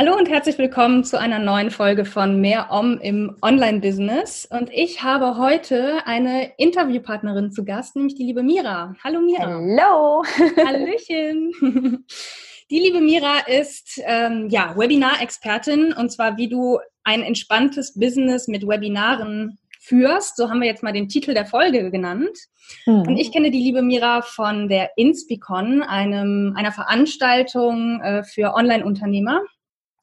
Hallo und herzlich willkommen zu einer neuen Folge von Mehr Om im Online-Business. Und ich habe heute eine Interviewpartnerin zu Gast, nämlich die liebe Mira. Hallo Mira. Hallo. Hallöchen. Die liebe Mira ist ähm, ja, Webinar-Expertin und zwar wie du ein entspanntes Business mit Webinaren führst. So haben wir jetzt mal den Titel der Folge genannt. Mhm. Und ich kenne die liebe Mira von der Inspicon, einem, einer Veranstaltung äh, für Online-Unternehmer.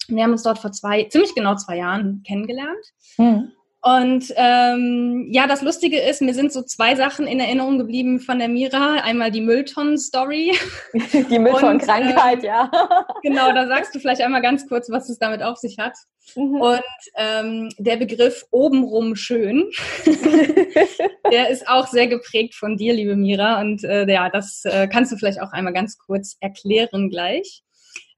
Wir haben uns dort vor zwei, ziemlich genau zwei Jahren kennengelernt. Mhm. Und ähm, ja, das Lustige ist, mir sind so zwei Sachen in Erinnerung geblieben von der Mira. Einmal die Mülltonnen-Story. Die Mülltonnenkrankheit, ähm, ja. Genau, da sagst du vielleicht einmal ganz kurz, was es damit auf sich hat. Mhm. Und ähm, der Begriff obenrum schön, der ist auch sehr geprägt von dir, liebe Mira. Und äh, ja, das äh, kannst du vielleicht auch einmal ganz kurz erklären gleich.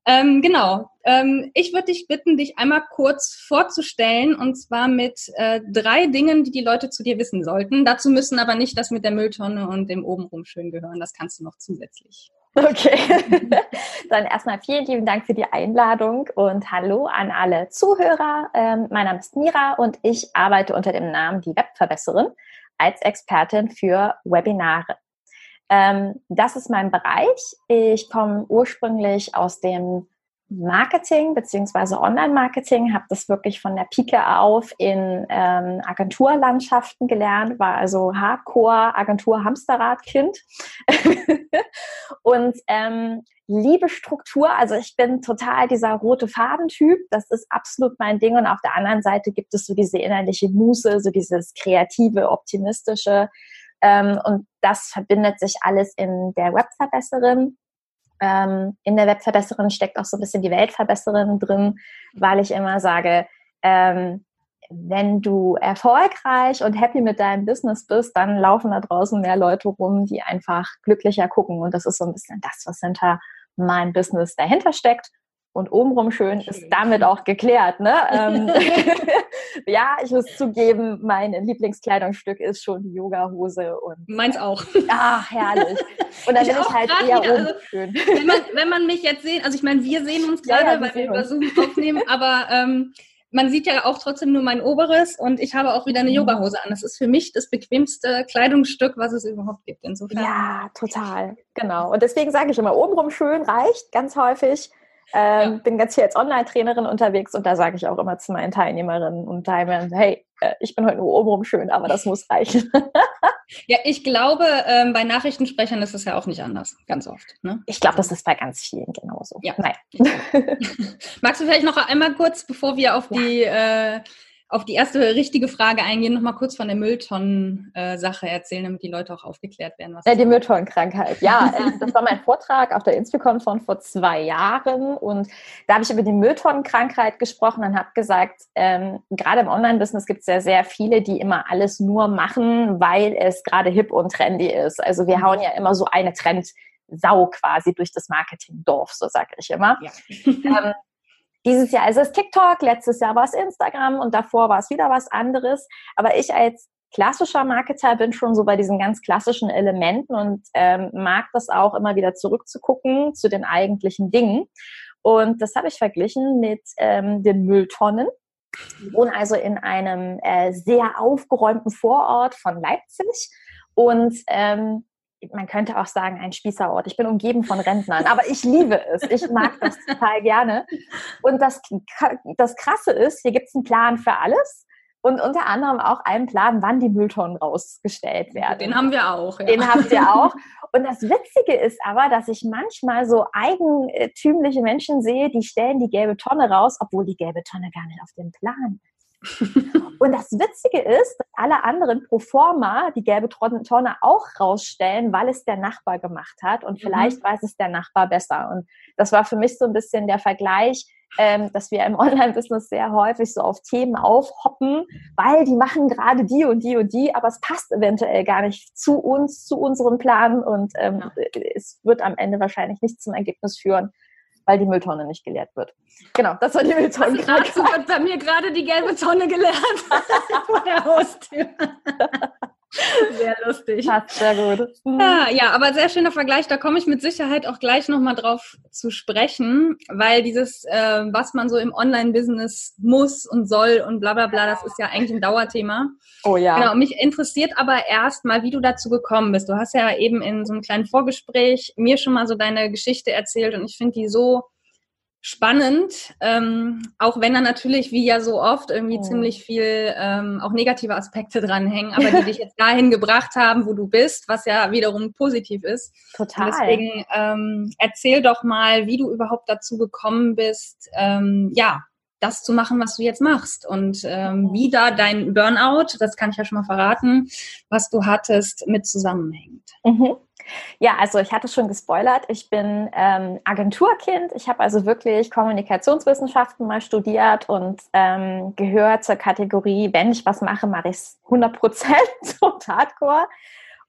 Ähm, genau. Ähm, ich würde dich bitten, dich einmal kurz vorzustellen und zwar mit äh, drei Dingen, die die Leute zu dir wissen sollten. Dazu müssen aber nicht das mit der Mülltonne und dem obenrum schön gehören. Das kannst du noch zusätzlich. Okay. Dann erstmal vielen lieben Dank für die Einladung und hallo an alle Zuhörer. Ähm, mein Name ist Mira und ich arbeite unter dem Namen die Webverbesserin als Expertin für Webinare. Ähm, das ist mein Bereich. Ich komme ursprünglich aus dem Marketing beziehungsweise Online-Marketing, habe das wirklich von der Pike auf in ähm, Agenturlandschaften gelernt, war also Hardcore Agentur-Hamsterrad-Kind und ähm, liebe Struktur. Also ich bin total dieser rote Fadentyp. Das ist absolut mein Ding. Und auf der anderen Seite gibt es so diese innerliche Muße, so dieses kreative, optimistische. Ähm, und das verbindet sich alles in der Webverbesserin. Ähm, in der Webverbesserin steckt auch so ein bisschen die Weltverbesserin drin, weil ich immer sage, ähm, wenn du erfolgreich und happy mit deinem Business bist, dann laufen da draußen mehr Leute rum, die einfach glücklicher gucken. Und das ist so ein bisschen das, was hinter meinem Business dahinter steckt und obenrum schön, schön. ist damit auch geklärt. Ne? Ähm, ja, ich muss zugeben, mein Lieblingskleidungsstück ist schon die Yoga-Hose. und Meins auch. Ach, herrlich. Und dann ich bin ich halt eher wieder, also, schön. Wenn man, wenn man mich jetzt sehen, also ich meine, wir sehen uns gerade, ja, ja, weil wir über Zoom aufnehmen, aber ähm, man sieht ja auch trotzdem nur mein Oberes und ich habe auch wieder eine mhm. Yogahose an. Das ist für mich das bequemste Kleidungsstück, was es überhaupt gibt. Insofern. Ja, total. Genau. Und deswegen sage ich immer, obenrum schön reicht ganz häufig. Ähm, ja. Bin ganz viel als Online-Trainerin unterwegs und da sage ich auch immer zu meinen Teilnehmerinnen und Teilnehmern, hey, äh, ich bin heute nur obenrum schön, aber das muss reichen. ja, ich glaube, ähm, bei Nachrichtensprechern ist es ja auch nicht anders, ganz oft. Ne? Ich glaube, das ist bei ganz vielen genauso. Ja. Nein. Magst du vielleicht noch einmal kurz, bevor wir auf ja. die äh, auf die erste richtige Frage eingehen, noch mal kurz von der Mülltonnen-Sache erzählen, damit die Leute auch aufgeklärt werden. Was ja, die Mülltonnenkrankheit. Ja, äh, das war mein Vortrag auf der Inspicon von vor zwei Jahren und da habe ich über die Mülltonnenkrankheit gesprochen und habe gesagt, ähm, gerade im Online-Business gibt es ja sehr viele, die immer alles nur machen, weil es gerade hip und trendy ist. Also wir hauen ja immer so eine Trendsau quasi durch das Marketingdorf, so sage ich immer. Ja. ähm, dieses Jahr ist es TikTok, letztes Jahr war es Instagram und davor war es wieder was anderes. Aber ich als klassischer Marketer bin schon so bei diesen ganz klassischen Elementen und ähm, mag das auch immer wieder zurückzugucken zu den eigentlichen Dingen. Und das habe ich verglichen mit ähm, den Mülltonnen. Ich wohne also in einem äh, sehr aufgeräumten Vorort von Leipzig und ähm, man könnte auch sagen, ein Spießerort. Ich bin umgeben von Rentnern, aber ich liebe es. Ich mag das total gerne. Und das, das Krasse ist, hier gibt es einen Plan für alles und unter anderem auch einen Plan, wann die Mülltonnen rausgestellt werden. Den haben wir auch. Ja. Den habt ihr auch. Und das Witzige ist aber, dass ich manchmal so eigentümliche Menschen sehe, die stellen die gelbe Tonne raus, obwohl die gelbe Tonne gar nicht auf dem Plan ist. und das Witzige ist, dass alle anderen pro forma die gelbe Tonne auch rausstellen, weil es der Nachbar gemacht hat und vielleicht mhm. weiß es der Nachbar besser. Und das war für mich so ein bisschen der Vergleich, ähm, dass wir im Online-Business sehr häufig so auf Themen aufhoppen, weil die machen gerade die und die und die, aber es passt eventuell gar nicht zu uns, zu unserem Plan und ähm, ja. es wird am Ende wahrscheinlich nicht zum Ergebnis führen, weil die Mülltonne nicht geleert wird. Genau, das war die Mülltonne. Dazu wird bei mir gerade die gelbe Tonne geleert vor der Haustür. Sehr lustig. Passt sehr gut. Mhm. Ja, ja, aber sehr schöner Vergleich. Da komme ich mit Sicherheit auch gleich nochmal drauf zu sprechen, weil dieses, äh, was man so im Online-Business muss und soll und bla bla bla, das ist ja eigentlich ein Dauerthema. Oh ja. Genau, mich interessiert aber erstmal, wie du dazu gekommen bist. Du hast ja eben in so einem kleinen Vorgespräch mir schon mal so deine Geschichte erzählt und ich finde die so spannend, ähm, auch wenn da natürlich, wie ja so oft, irgendwie oh. ziemlich viel ähm, auch negative Aspekte dranhängen, aber die dich jetzt dahin gebracht haben, wo du bist, was ja wiederum positiv ist. Total. Und deswegen ähm, erzähl doch mal, wie du überhaupt dazu gekommen bist, ähm, ja, das zu machen, was du jetzt machst und ähm, wie da dein Burnout, das kann ich ja schon mal verraten, was du hattest, mit zusammenhängt. Mhm. Ja, also ich hatte schon gespoilert, ich bin ähm, Agenturkind. Ich habe also wirklich Kommunikationswissenschaften mal studiert und ähm, gehört zur Kategorie, wenn ich was mache, mache ich es 100 Prozent und hardcore.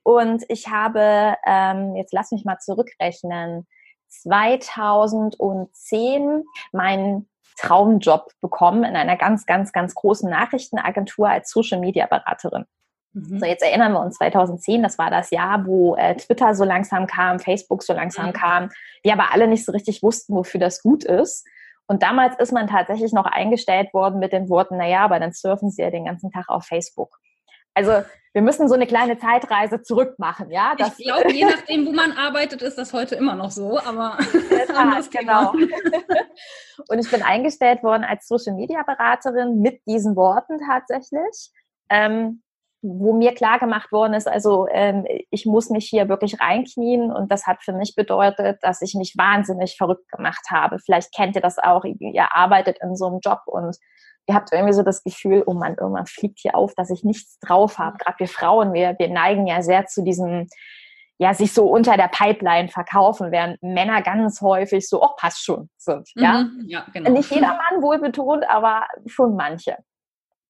Und ich habe, ähm, jetzt lass mich mal zurückrechnen, 2010 meinen Traumjob bekommen in einer ganz, ganz, ganz großen Nachrichtenagentur als Social Media Beraterin. Mhm. So, jetzt erinnern wir uns 2010, das war das Jahr, wo äh, Twitter so langsam kam, Facebook so langsam mhm. kam, wir aber alle nicht so richtig wussten, wofür das gut ist. Und damals ist man tatsächlich noch eingestellt worden mit den Worten, naja, aber dann surfen sie ja den ganzen Tag auf Facebook. Also wir müssen so eine kleine Zeitreise zurück machen, ja? Das ich glaube, je nachdem, wo man arbeitet, ist das heute immer noch so, aber Tat, genau. Und ich bin eingestellt worden als Social Media Beraterin mit diesen Worten tatsächlich. Ähm, wo mir klar gemacht worden ist, also ähm, ich muss mich hier wirklich reinknien und das hat für mich bedeutet, dass ich mich wahnsinnig verrückt gemacht habe. Vielleicht kennt ihr das auch, ihr arbeitet in so einem Job und ihr habt irgendwie so das Gefühl, oh Mann, irgendwann fliegt hier auf, dass ich nichts drauf habe. Gerade wir Frauen, wir, wir neigen ja sehr zu diesem, ja, sich so unter der Pipeline verkaufen, während Männer ganz häufig so, oh, passt schon sind. Ja, mhm, ja genau. Nicht jeder Mann wohl betont, aber schon manche.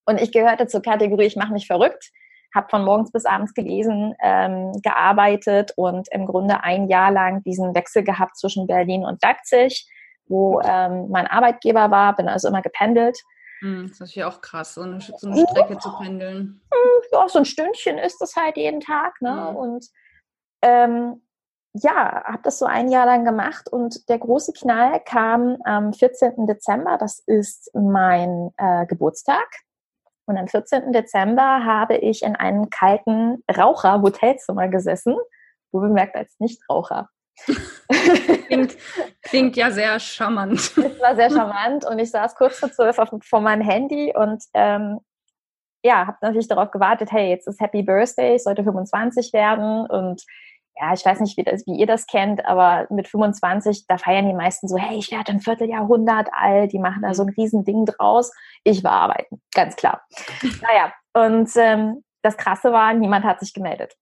Und ich gehörte zur Kategorie, ich mache mich verrückt, habe von morgens bis abends gelesen, ähm, gearbeitet und im Grunde ein Jahr lang diesen Wechsel gehabt zwischen Berlin und Leipzig, wo ähm, mein Arbeitgeber war, bin also immer gependelt. Hm, das ist natürlich auch krass, so eine, so eine Strecke ja. zu pendeln. Ja, so ein Stündchen ist das halt jeden Tag. Ne? Ja. Und ähm, ja, habe das so ein Jahr lang gemacht und der große Knall kam am 14. Dezember, das ist mein äh, Geburtstag. Und am 14. Dezember habe ich in einem kalten Raucher-Hotelzimmer gesessen, wo bemerkt als Nichtraucher. klingt, klingt ja sehr charmant. Es war sehr charmant und ich saß kurz vor zwölf vor meinem Handy und ähm, ja, habe natürlich darauf gewartet, hey, jetzt ist Happy Birthday, ich sollte 25 werden und ja, ich weiß nicht, wie, das, wie ihr das kennt, aber mit 25, da feiern die meisten so, hey, ich werde ein Vierteljahrhundert alt, die machen da so ein Riesending draus. Ich war arbeiten, ganz klar. naja, und ähm, das Krasse war, niemand hat sich gemeldet.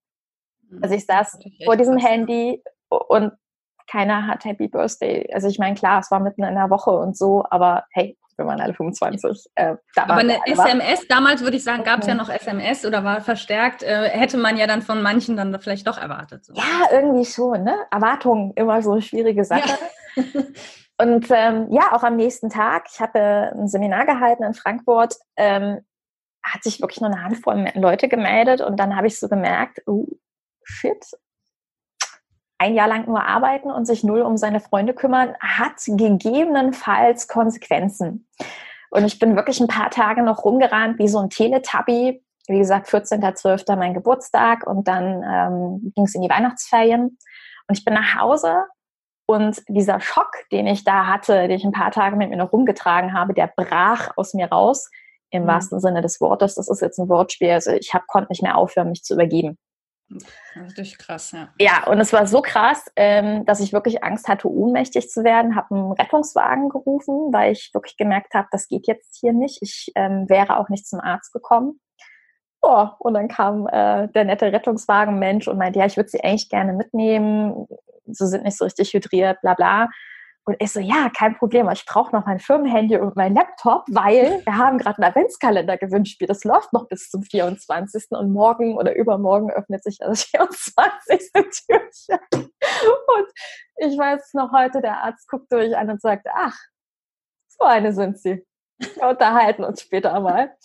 Hm, also ich saß vor diesem Handy und keiner hat Happy Birthday. Also ich meine, klar, es war mitten in der Woche und so, aber hey, wir waren alle 25. Äh, Aber eine SMS, war. damals würde ich sagen, gab es ja noch SMS oder war verstärkt, äh, hätte man ja dann von manchen dann vielleicht doch erwartet. So. Ja, irgendwie schon, ne? Erwartungen, immer so eine schwierige Sache. Ja. Und ähm, ja, auch am nächsten Tag, ich habe ein Seminar gehalten in Frankfurt, ähm, hat sich wirklich nur eine Handvoll Leute gemeldet und dann habe ich so gemerkt, oh, shit, ein Jahr lang nur arbeiten und sich null um seine Freunde kümmern, hat gegebenenfalls Konsequenzen. Und ich bin wirklich ein paar Tage noch rumgerannt wie so ein Teletubby. Wie gesagt, 14.12. mein Geburtstag und dann ähm, ging es in die Weihnachtsferien. Und ich bin nach Hause und dieser Schock, den ich da hatte, den ich ein paar Tage mit mir noch rumgetragen habe, der brach aus mir raus, im mhm. wahrsten Sinne des Wortes. Das ist jetzt ein Wortspiel. Also ich hab, konnte nicht mehr aufhören, mich zu übergeben. Richtig krass, ja. Ja, und es war so krass, ähm, dass ich wirklich Angst hatte, ohnmächtig zu werden, habe einen Rettungswagen gerufen, weil ich wirklich gemerkt habe, das geht jetzt hier nicht. Ich ähm, wäre auch nicht zum Arzt gekommen. Oh, und dann kam äh, der nette Rettungswagenmensch und meinte, ja, ich würde sie eigentlich gerne mitnehmen. Sie sind nicht so richtig hydriert, bla bla. Und ich so, ja, kein Problem, ich brauche noch mein Firmenhandy und mein Laptop, weil wir haben gerade einen Adventskalender gewünscht. Das läuft noch bis zum 24. und morgen oder übermorgen öffnet sich das 24. Türchen. Und ich weiß noch heute, der Arzt guckt durch an und sagt, ach, so eine sind sie. Wir unterhalten uns später mal.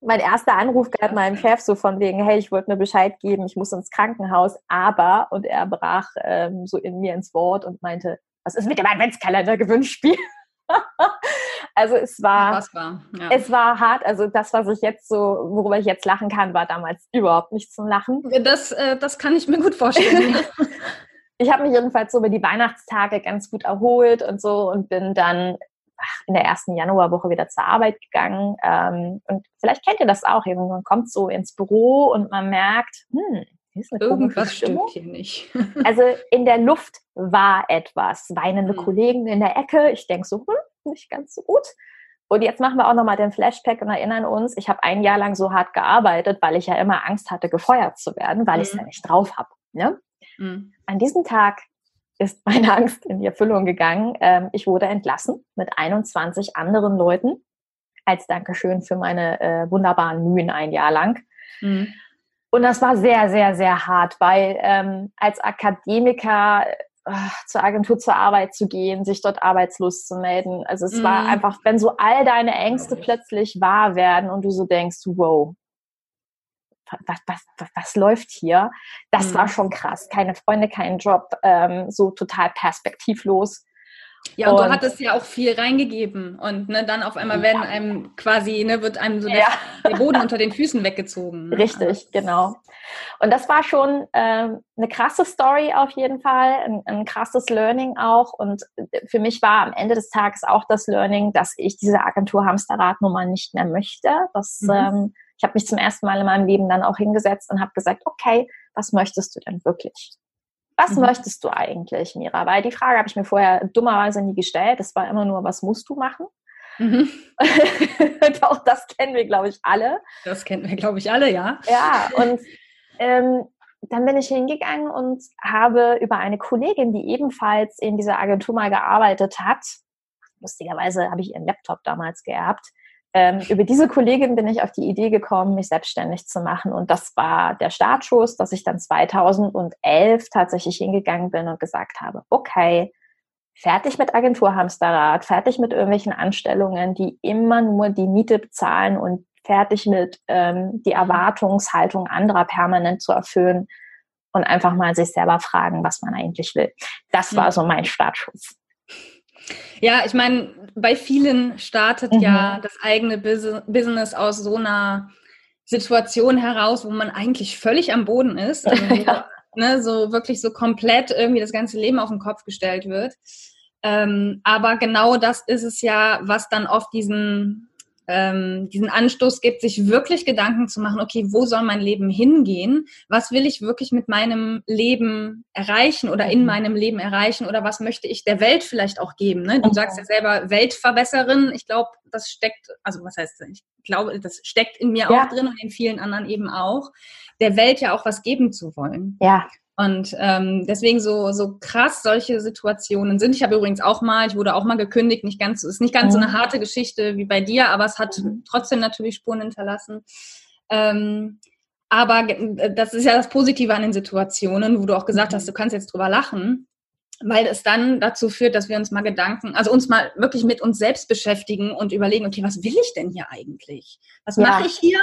Mein erster Anruf gab meinem Chef so von wegen, hey, ich wollte mir Bescheid geben, ich muss ins Krankenhaus, aber, und er brach ähm, so in mir ins Wort und meinte, was ist mit dem Adventskalender Gewinnspiel? also es war, war ja. es war hart. Also das, was ich jetzt so, worüber ich jetzt lachen kann, war damals überhaupt nicht zum Lachen. Das, äh, das kann ich mir gut vorstellen. ich habe mich jedenfalls so über die Weihnachtstage ganz gut erholt und so und bin dann in der ersten Januarwoche wieder zur Arbeit gegangen. Ähm, und vielleicht kennt ihr das auch. Man kommt so ins Büro und man merkt, hm, Irgendwas stimmt hier nicht. also in der Luft war etwas. Weinende mhm. Kollegen in der Ecke. Ich denke so, hm, nicht ganz so gut. Und jetzt machen wir auch nochmal den Flashback und erinnern uns, ich habe ein Jahr lang so hart gearbeitet, weil ich ja immer Angst hatte, gefeuert zu werden, weil mhm. ich es ja nicht drauf habe. Ne? Mhm. An diesem Tag ist meine Angst in die Erfüllung gegangen. Ähm, ich wurde entlassen mit 21 anderen Leuten als Dankeschön für meine äh, wunderbaren Mühen ein Jahr lang. Mhm. Und das war sehr, sehr, sehr hart, weil ähm, als Akademiker äh, zur Agentur zur Arbeit zu gehen, sich dort arbeitslos zu melden. Also es mm. war mhm. einfach, wenn so all deine Ängste plötzlich wahr werden und du so denkst, wow, was, was, was, was läuft hier? Das mm. war schon krass. Keine Freunde, kein Job, ähm, so total perspektivlos. Ja, und, und, du hattest ja auch viel reingegeben und ne, dann auf einmal werden einem quasi, ne, wird einem so ja. der, der, Boden unter den Füßen weggezogen. Ne? Richtig, genau. Und das war schon ähm, eine krasse Story auf jeden Fall, ein, ein, krasses Learning auch. Und für mich war am Ende des Tages auch das Learning, dass ich diese Agentur Hamsterrad nun mal nicht mehr möchte. Das, mhm. ähm, ich habe mich zum ersten Mal in meinem Leben dann auch hingesetzt und habe gesagt, okay, was möchtest du denn wirklich? Was mhm. möchtest du eigentlich, Mira? Weil die Frage habe ich mir vorher dummerweise nie gestellt. Es war immer nur, was musst du machen? Mhm. auch das kennen wir, glaube ich, alle. Das kennen wir, glaube ich, alle, ja. Ja, und ähm, dann bin ich hingegangen und habe über eine Kollegin, die ebenfalls in dieser Agentur mal gearbeitet hat, lustigerweise habe ich ihren Laptop damals geerbt, ähm, über diese Kollegin bin ich auf die Idee gekommen, mich selbstständig zu machen. Und das war der Startschuss, dass ich dann 2011 tatsächlich hingegangen bin und gesagt habe, okay, fertig mit Agentur Hamsterrad, fertig mit irgendwelchen Anstellungen, die immer nur die Miete bezahlen und fertig mit ähm, die Erwartungshaltung anderer permanent zu erfüllen und einfach mal sich selber fragen, was man eigentlich will. Das war so mein Startschuss. Ja, ich meine, bei vielen startet mhm. ja das eigene Business aus so einer Situation heraus, wo man eigentlich völlig am Boden ist. Also, ja. ne, so wirklich so komplett irgendwie das ganze Leben auf den Kopf gestellt wird. Ähm, aber genau das ist es ja, was dann oft diesen ähm, diesen Anstoß gibt, sich wirklich Gedanken zu machen, okay, wo soll mein Leben hingehen? Was will ich wirklich mit meinem Leben erreichen oder in mhm. meinem Leben erreichen oder was möchte ich der Welt vielleicht auch geben? Ne? Du sagst ja selber Weltverbesserin. Ich glaube, das steckt, also was heißt, ich glaube, das steckt in mir ja. auch drin und in vielen anderen eben auch, der Welt ja auch was geben zu wollen. Ja. Und ähm, deswegen so, so krass solche Situationen sind. Ich habe übrigens auch mal, ich wurde auch mal gekündigt, nicht ganz, ist nicht ganz so eine mhm. harte Geschichte wie bei dir, aber es hat mhm. trotzdem natürlich Spuren hinterlassen. Ähm, aber das ist ja das Positive an den Situationen, wo du auch gesagt hast, mhm. du kannst jetzt drüber lachen, weil es dann dazu führt, dass wir uns mal Gedanken, also uns mal wirklich mit uns selbst beschäftigen und überlegen, okay, was will ich denn hier eigentlich? Was ja. mache ich hier?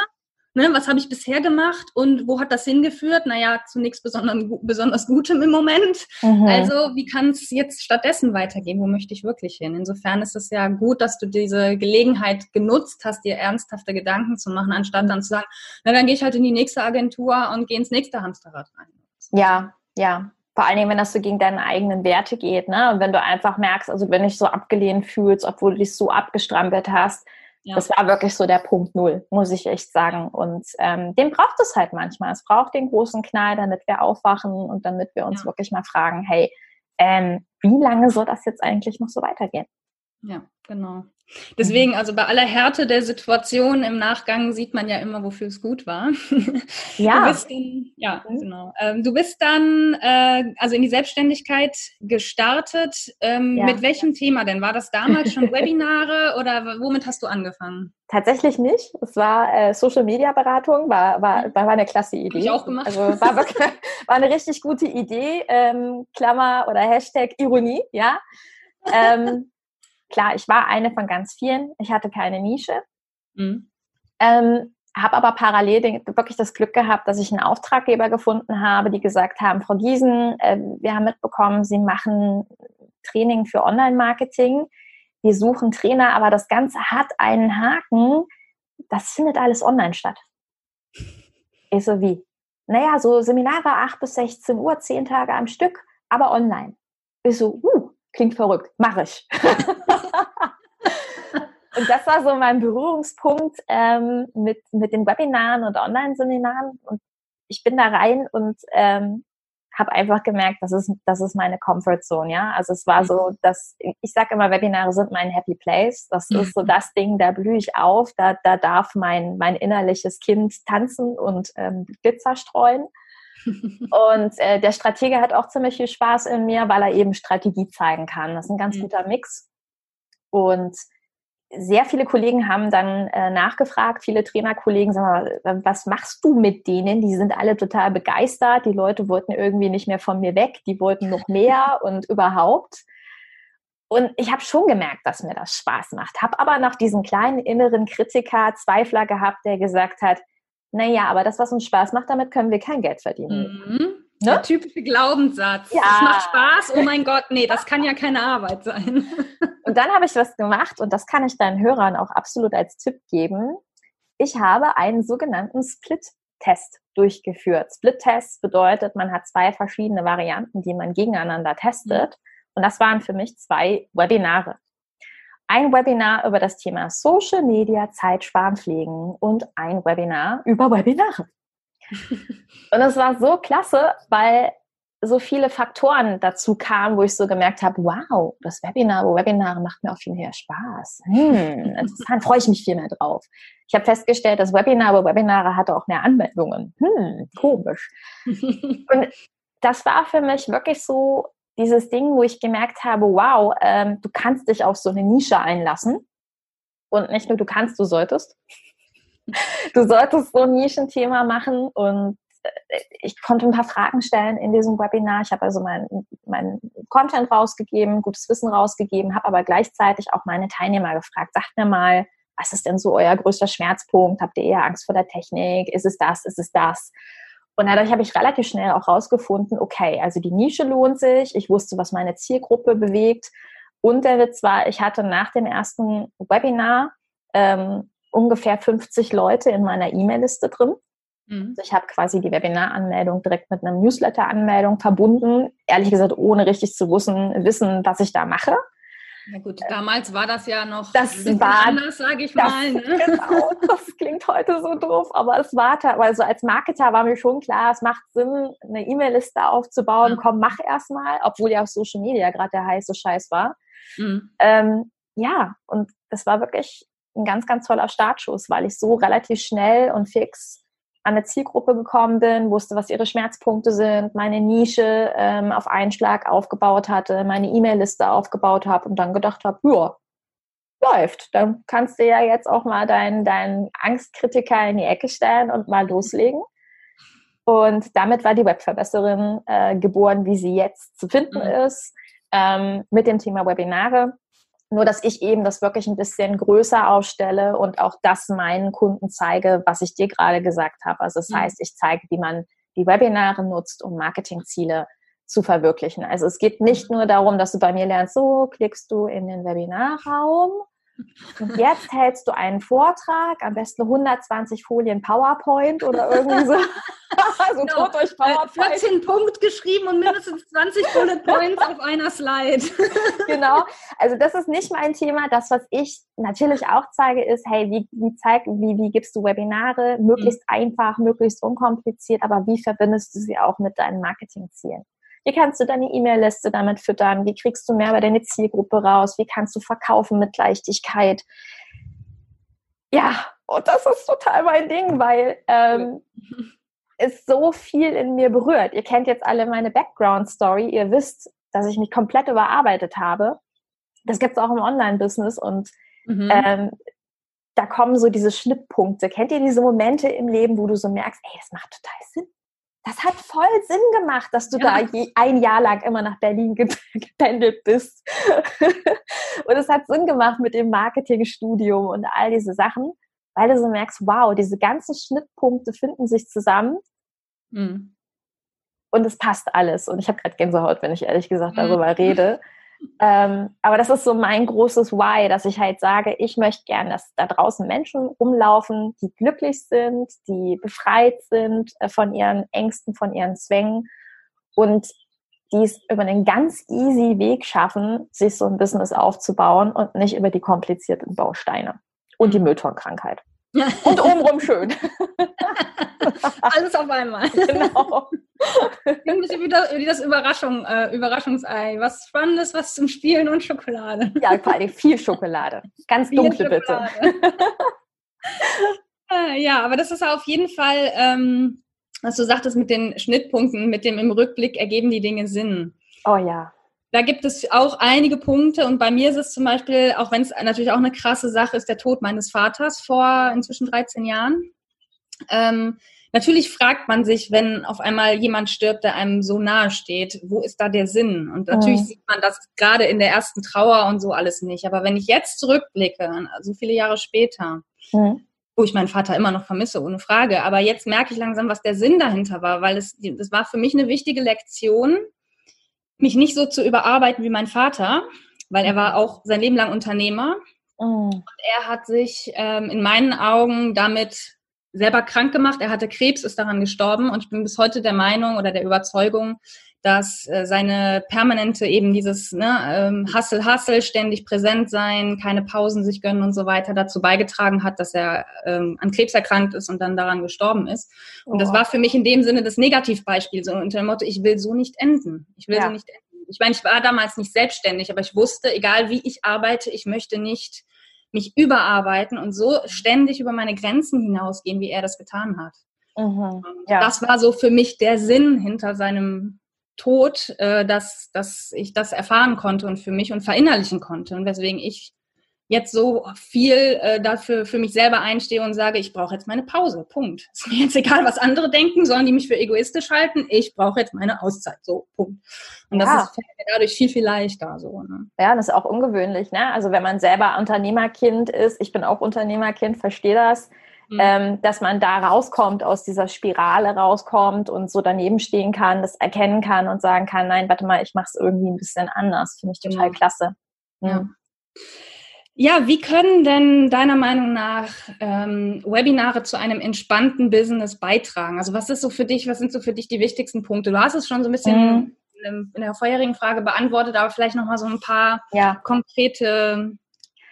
Ne, was habe ich bisher gemacht und wo hat das hingeführt? Naja, zu nichts besonders, besonders Gutem im Moment. Mhm. Also wie kann es jetzt stattdessen weitergehen? Wo möchte ich wirklich hin? Insofern ist es ja gut, dass du diese Gelegenheit genutzt hast, dir ernsthafte Gedanken zu machen, anstatt dann zu sagen, na dann gehe ich halt in die nächste Agentur und gehe ins nächste Hamsterrad rein. Ja, ja, vor allen Dingen, wenn das so gegen deine eigenen Werte geht, ne? Und wenn du einfach merkst, also wenn du dich so abgelehnt fühlst, obwohl du dich so abgestrampelt hast, ja. Das war wirklich so der Punkt Null, muss ich echt sagen. Und ähm, den braucht es halt manchmal. Es braucht den großen Knall, damit wir aufwachen und damit wir uns ja. wirklich mal fragen, hey, ähm, wie lange soll das jetzt eigentlich noch so weitergehen? Ja, genau. Deswegen, also bei aller Härte der Situation im Nachgang sieht man ja immer, wofür es gut war. Ja. Du bist dann, ja, mhm. genau. Ähm, du bist dann äh, also in die Selbstständigkeit gestartet. Ähm, ja. Mit welchem Thema denn? War das damals schon Webinare oder womit hast du angefangen? Tatsächlich nicht. Es war äh, Social Media Beratung, war, war, mhm. war eine klasse Idee. Hab ich auch gemacht. Also war, wirklich, war eine richtig gute Idee. Ähm, Klammer oder Hashtag Ironie, ja. Ähm, klar, ich war eine von ganz vielen. Ich hatte keine Nische. Mhm. Ähm, habe aber parallel den, wirklich das Glück gehabt, dass ich einen Auftraggeber gefunden habe, die gesagt haben, Frau Giesen, äh, wir haben mitbekommen, Sie machen Training für Online-Marketing. Wir suchen Trainer, aber das Ganze hat einen Haken. Das findet alles online statt. Ich so wie? Naja, so Seminare 8 bis 16 Uhr, 10 Tage am Stück, aber online. Ich so, uh, klingt verrückt, mache ich. und das war so mein Berührungspunkt ähm, mit, mit den Webinaren und Online-Seminaren. Und ich bin da rein und ähm, habe einfach gemerkt, das ist, das ist meine Comfort Zone, ja. Also es war mhm. so, dass ich sage immer, Webinare sind mein Happy Place. Das ist so das Ding, da blühe ich auf, da, da darf mein, mein innerliches Kind tanzen und ähm, Glitzer streuen. Und äh, der Stratege hat auch ziemlich viel Spaß in mir, weil er eben Strategie zeigen kann. Das ist ein ganz mhm. guter Mix. Und sehr viele Kollegen haben dann äh, nachgefragt, viele Trainerkollegen sagen, was machst du mit denen? Die sind alle total begeistert. Die Leute wollten irgendwie nicht mehr von mir weg, die wollten noch mehr und überhaupt. Und ich habe schon gemerkt, dass mir das Spaß macht. Habe aber nach diesem kleinen inneren Kritiker, Zweifler gehabt, der gesagt hat, naja, aber das, was uns Spaß macht, damit können wir kein Geld verdienen. Mhm. Ne? Der typische Glaubenssatz. Ja. Das macht Spaß, oh mein Gott, nee, das kann ja keine Arbeit sein. Und dann habe ich was gemacht und das kann ich deinen Hörern auch absolut als Tipp geben. Ich habe einen sogenannten Split-Test durchgeführt. Split-Test bedeutet, man hat zwei verschiedene Varianten, die man gegeneinander testet. Mhm. Und das waren für mich zwei Webinare ein Webinar über das Thema Social Media Zeitsparen pflegen und ein Webinar über Webinare. und es war so klasse, weil so viele Faktoren dazu kamen, wo ich so gemerkt habe, wow, das Webinar, wo Webinare macht mir auch viel mehr Spaß. Hm, interessant, freue ich mich viel mehr drauf. Ich habe festgestellt, das Webinar, wo Webinare hatte auch mehr Anmeldungen. Hm, komisch. Und das war für mich wirklich so dieses Ding, wo ich gemerkt habe, wow, ähm, du kannst dich auf so eine Nische einlassen. Und nicht nur du kannst, du solltest. Du solltest so ein Nischenthema machen und äh, ich konnte ein paar Fragen stellen in diesem Webinar. Ich habe also meinen mein Content rausgegeben, gutes Wissen rausgegeben, habe aber gleichzeitig auch meine Teilnehmer gefragt, sagt mir mal, was ist denn so euer größter Schmerzpunkt? Habt ihr eher Angst vor der Technik? Ist es das? Ist es das? Und dadurch habe ich relativ schnell auch rausgefunden, okay, also die Nische lohnt sich. Ich wusste, was meine Zielgruppe bewegt. Und der Witz war, ich hatte nach dem ersten Webinar ähm, ungefähr 50 Leute in meiner E-Mail-Liste drin. Mhm. Also ich habe quasi die Webinaranmeldung direkt mit einer Newsletter-Anmeldung verbunden. Ehrlich gesagt, ohne richtig zu wissen, wissen, was ich da mache. Na gut, damals war das ja noch das war, anders, sage ich das, mal. Ne? Genau, das klingt heute so doof, aber es war, also als Marketer war mir schon klar, es macht Sinn, eine E-Mail-Liste aufzubauen. Ja. Komm, mach erstmal, obwohl ja auf Social Media gerade der heiße Scheiß war. Mhm. Ähm, ja, und das war wirklich ein ganz, ganz toller Startschuss, weil ich so relativ schnell und fix an eine Zielgruppe gekommen bin, wusste, was ihre Schmerzpunkte sind, meine Nische ähm, auf einen Schlag aufgebaut hatte, meine E-Mail-Liste aufgebaut habe und dann gedacht habe, ja, läuft. Dann kannst du ja jetzt auch mal deinen, deinen Angstkritiker in die Ecke stellen und mal loslegen. Und damit war die Webverbesserin äh, geboren, wie sie jetzt zu finden mhm. ist, ähm, mit dem Thema Webinare. Nur, dass ich eben das wirklich ein bisschen größer aufstelle und auch das meinen Kunden zeige, was ich dir gerade gesagt habe. Also das mhm. heißt, ich zeige, wie man die Webinare nutzt, um Marketingziele zu verwirklichen. Also es geht nicht nur darum, dass du bei mir lernst, so klickst du in den Webinarraum und jetzt hältst du einen Vortrag, am besten 120 Folien PowerPoint oder irgendwie so. also genau. durch PowerPoint. 14 Punkt geschrieben und mindestens 20 Bullet Points auf einer Slide. genau. Also das ist nicht mein Thema. Das, was ich natürlich auch zeige, ist, hey, wie, wie, zeig, wie, wie gibst du Webinare? Möglichst mhm. einfach, möglichst unkompliziert, aber wie verbindest du sie auch mit deinen Marketingzielen? Wie kannst du deine E-Mail-Liste damit füttern? Wie kriegst du mehr über deine Zielgruppe raus? Wie kannst du verkaufen mit Leichtigkeit? Ja, und das ist total mein Ding, weil ähm, es so viel in mir berührt. Ihr kennt jetzt alle meine Background-Story. Ihr wisst, dass ich mich komplett überarbeitet habe. Das gibt es auch im Online-Business und mhm. ähm, da kommen so diese Schnittpunkte. Kennt ihr diese Momente im Leben, wo du so merkst, ey, das macht total Sinn? Das hat voll Sinn gemacht, dass du ja. da ein Jahr lang immer nach Berlin gependelt bist. und es hat Sinn gemacht mit dem Marketingstudium und all diese Sachen, weil du so merkst, wow, diese ganzen Schnittpunkte finden sich zusammen. Mhm. Und es passt alles. Und ich habe gerade Gänsehaut, wenn ich ehrlich gesagt mhm. darüber rede. Ähm, aber das ist so mein großes Why, dass ich halt sage, ich möchte gern, dass da draußen Menschen rumlaufen, die glücklich sind, die befreit sind äh, von ihren Ängsten, von ihren Zwängen und die es über einen ganz easy Weg schaffen, sich so ein Business aufzubauen und nicht über die komplizierten Bausteine und die mhm. Mülltonkrankheit. Und obenrum schön. Alles auf einmal. Genau. wie das, wie das Überraschung, äh, Überraschungsei. Was Spannendes, was zum Spielen und Schokolade. Ja, vor allem viel Schokolade. Ganz viel dunkle Schokolade. bitte. Ja, aber das ist auf jeden Fall, ähm, was du sagtest mit den Schnittpunkten, mit dem im Rückblick ergeben die Dinge Sinn. Oh ja. Da gibt es auch einige Punkte und bei mir ist es zum Beispiel, auch wenn es natürlich auch eine krasse Sache ist, der Tod meines Vaters vor inzwischen 13 Jahren. Ähm, natürlich fragt man sich, wenn auf einmal jemand stirbt, der einem so nahe steht, wo ist da der Sinn? Und natürlich mhm. sieht man das gerade in der ersten Trauer und so alles nicht. Aber wenn ich jetzt zurückblicke, so viele Jahre später, mhm. wo ich meinen Vater immer noch vermisse, ohne Frage, aber jetzt merke ich langsam, was der Sinn dahinter war, weil es, das war für mich eine wichtige Lektion, mich nicht so zu überarbeiten wie mein Vater, weil er war auch sein Leben lang Unternehmer. Oh. Und er hat sich ähm, in meinen Augen damit selber krank gemacht. Er hatte Krebs, ist daran gestorben und ich bin bis heute der Meinung oder der Überzeugung, dass äh, seine permanente eben dieses ne, ähm, Hassel, Hassel, ständig präsent sein, keine Pausen sich gönnen und so weiter dazu beigetragen hat, dass er ähm, an Krebs erkrankt ist und dann daran gestorben ist. Und oh. das war für mich in dem Sinne das Negativbeispiel, so unter dem Motto, ich will so nicht enden. Ich will ja. so nicht enden. Ich meine, ich war damals nicht selbstständig, aber ich wusste, egal wie ich arbeite, ich möchte nicht mich überarbeiten und so ständig über meine Grenzen hinausgehen, wie er das getan hat. Mhm. Ja. Das war so für mich der Sinn hinter seinem Tod, äh, dass, dass ich das erfahren konnte und für mich und verinnerlichen konnte und weswegen ich jetzt so viel äh, dafür für mich selber einstehe und sage, ich brauche jetzt meine Pause. Punkt. Ist mir jetzt egal, was andere denken, sollen die mich für egoistisch halten. Ich brauche jetzt meine Auszeit. So, Punkt. Und ja. das ist mir dadurch viel, viel leichter. So, ne? Ja, das ist auch ungewöhnlich. Ne? Also wenn man selber Unternehmerkind ist, ich bin auch Unternehmerkind, verstehe das Mhm. Ähm, dass man da rauskommt, aus dieser Spirale rauskommt und so daneben stehen kann, das erkennen kann und sagen kann, nein, warte mal, ich mache es irgendwie ein bisschen anders. Finde ich total genau. klasse. Ja. Ja, wie können denn deiner Meinung nach ähm, Webinare zu einem entspannten Business beitragen? Also was ist so für dich, was sind so für dich die wichtigsten Punkte? Du hast es schon so ein bisschen mhm. in der vorherigen Frage beantwortet, aber vielleicht nochmal so ein paar ja. konkrete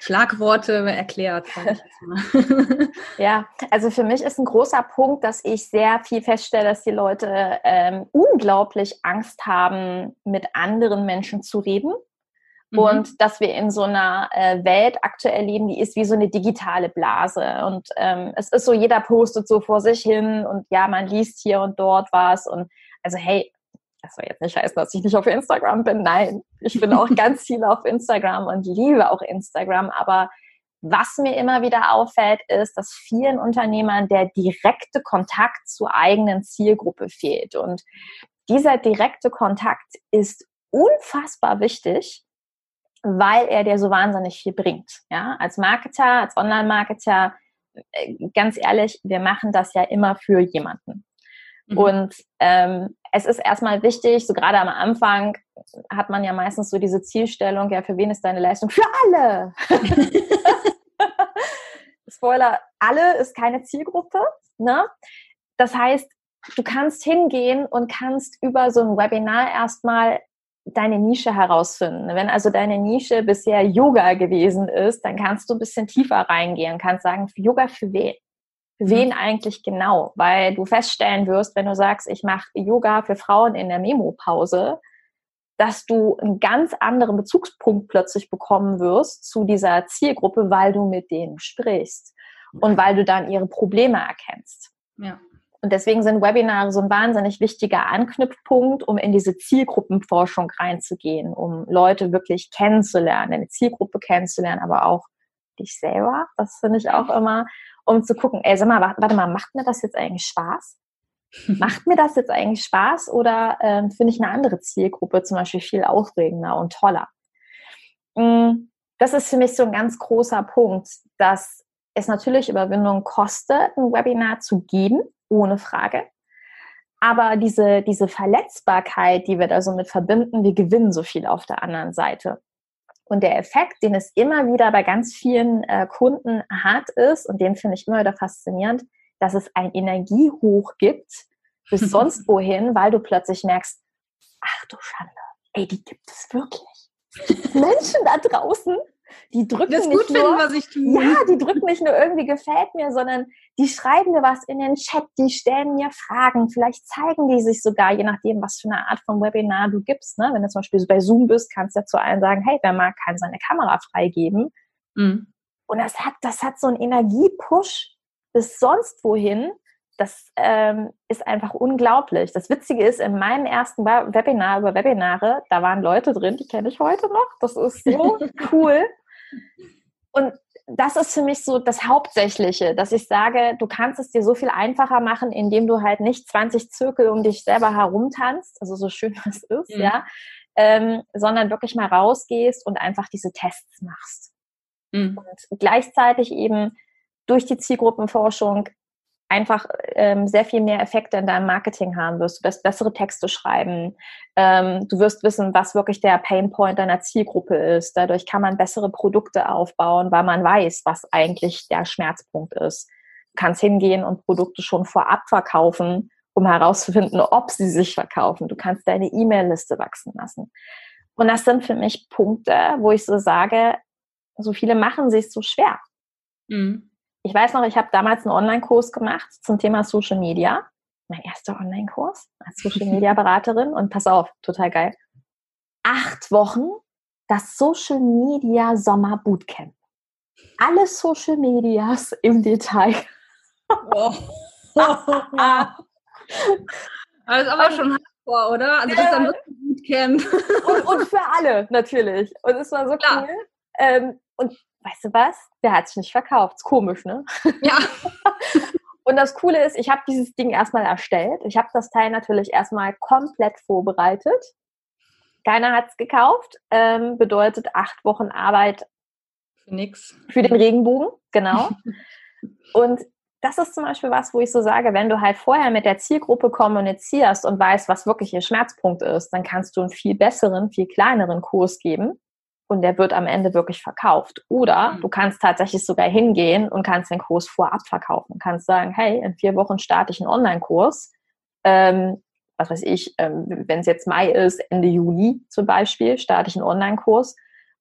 Schlagworte erklärt. ja, also für mich ist ein großer Punkt, dass ich sehr viel feststelle, dass die Leute ähm, unglaublich Angst haben, mit anderen Menschen zu reden. Mhm. Und dass wir in so einer äh, Welt aktuell leben, die ist wie so eine digitale Blase. Und ähm, es ist so, jeder postet so vor sich hin und ja, man liest hier und dort was. Und also hey, das soll jetzt nicht heißen, dass ich nicht auf Instagram bin. Nein, ich bin auch ganz viel auf Instagram und liebe auch Instagram. Aber was mir immer wieder auffällt, ist, dass vielen Unternehmern der direkte Kontakt zur eigenen Zielgruppe fehlt. Und dieser direkte Kontakt ist unfassbar wichtig, weil er dir so wahnsinnig viel bringt. Ja, als Marketer, als Online-Marketer, äh, ganz ehrlich, wir machen das ja immer für jemanden. Mhm. Und ähm, es ist erstmal wichtig, so gerade am Anfang hat man ja meistens so diese Zielstellung, ja, für wen ist deine Leistung? Für alle! Spoiler, alle ist keine Zielgruppe. Ne? Das heißt, du kannst hingehen und kannst über so ein Webinar erstmal deine Nische herausfinden. Wenn also deine Nische bisher Yoga gewesen ist, dann kannst du ein bisschen tiefer reingehen, kannst sagen, Yoga für wen? Wen mhm. eigentlich genau, weil du feststellen wirst, wenn du sagst, ich mache Yoga für Frauen in der Memo-Pause, dass du einen ganz anderen Bezugspunkt plötzlich bekommen wirst zu dieser Zielgruppe, weil du mit denen sprichst und weil du dann ihre Probleme erkennst. Ja. Und deswegen sind Webinare so ein wahnsinnig wichtiger Anknüpfpunkt, um in diese Zielgruppenforschung reinzugehen, um Leute wirklich kennenzulernen, eine Zielgruppe kennenzulernen, aber auch dich selber. Das finde ich auch immer, um zu gucken, ey, sag mal, warte mal, macht mir das jetzt eigentlich Spaß? Macht mir das jetzt eigentlich Spaß oder ähm, finde ich eine andere Zielgruppe zum Beispiel viel aufregender und toller? Mm, das ist für mich so ein ganz großer Punkt, dass es natürlich Überwindung kostet, ein Webinar zu geben, ohne Frage. Aber diese, diese Verletzbarkeit, die wir da so mit verbinden, wir gewinnen so viel auf der anderen Seite. Und der Effekt, den es immer wieder bei ganz vielen äh, Kunden hat, ist, und den finde ich immer wieder faszinierend, dass es ein Energiehoch gibt bis sonst wohin, weil du plötzlich merkst, ach du Schande, ey, die gibt es wirklich. Menschen da draußen, die drücken das nicht nur, was ich tue. Ja, die drücken nicht nur irgendwie gefällt mir, sondern die schreiben mir was in den Chat, die stellen mir Fragen, vielleicht zeigen die sich sogar, je nachdem, was für eine Art von Webinar du gibst. Ne? Wenn du zum Beispiel bei Zoom bist, kannst du ja zu allen sagen, hey, wer mag, kann seine Kamera freigeben. Mhm. Und das hat, das hat so einen Energiepush bis sonst wohin. Das ähm, ist einfach unglaublich. Das Witzige ist, in meinem ersten Webinar über Webinare, da waren Leute drin, die kenne ich heute noch. Das ist so cool. Und das ist für mich so das Hauptsächliche, dass ich sage, du kannst es dir so viel einfacher machen, indem du halt nicht 20 Zirkel um dich selber herumtanzt, also so schön das ist, mhm. ja, ähm, sondern wirklich mal rausgehst und einfach diese Tests machst. Mhm. Und gleichzeitig eben durch die Zielgruppenforschung einfach ähm, sehr viel mehr Effekte in deinem Marketing haben wirst. Du wirst bessere Texte schreiben. Ähm, du wirst wissen, was wirklich der Painpoint deiner Zielgruppe ist. Dadurch kann man bessere Produkte aufbauen, weil man weiß, was eigentlich der Schmerzpunkt ist. Du kannst hingehen und Produkte schon vorab verkaufen, um herauszufinden, ob sie sich verkaufen. Du kannst deine E-Mail-Liste wachsen lassen. Und das sind für mich Punkte, wo ich so sage, so viele machen sich so schwer. Mhm ich weiß noch, ich habe damals einen Online-Kurs gemacht zum Thema Social Media. Mein erster Online-Kurs als Social Media Beraterin. Und pass auf, total geil. Acht Wochen das Social Media Sommer Bootcamp. Alle Social Medias im Detail. Wow. das ist aber schon hardcore, oder? Also das ist dann wirklich Bootcamp. Und, und für alle, natürlich. Und es war so Klar. cool. Ähm, und weißt du was? Der hat sich nicht verkauft. Ist komisch, ne? Ja. Und das Coole ist, ich habe dieses Ding erstmal erstellt. Ich habe das Teil natürlich erstmal komplett vorbereitet. Keiner hat es gekauft. Ähm, bedeutet acht Wochen Arbeit. Für nix. Für den Regenbogen, genau. und das ist zum Beispiel was, wo ich so sage, wenn du halt vorher mit der Zielgruppe kommunizierst und weißt, was wirklich ihr Schmerzpunkt ist, dann kannst du einen viel besseren, viel kleineren Kurs geben und der wird am Ende wirklich verkauft. Oder mhm. du kannst tatsächlich sogar hingehen und kannst den Kurs vorab verkaufen. Kannst sagen, hey, in vier Wochen starte ich einen Online-Kurs. Ähm, was weiß ich, ähm, wenn es jetzt Mai ist, Ende Juli zum Beispiel, starte ich einen Online-Kurs.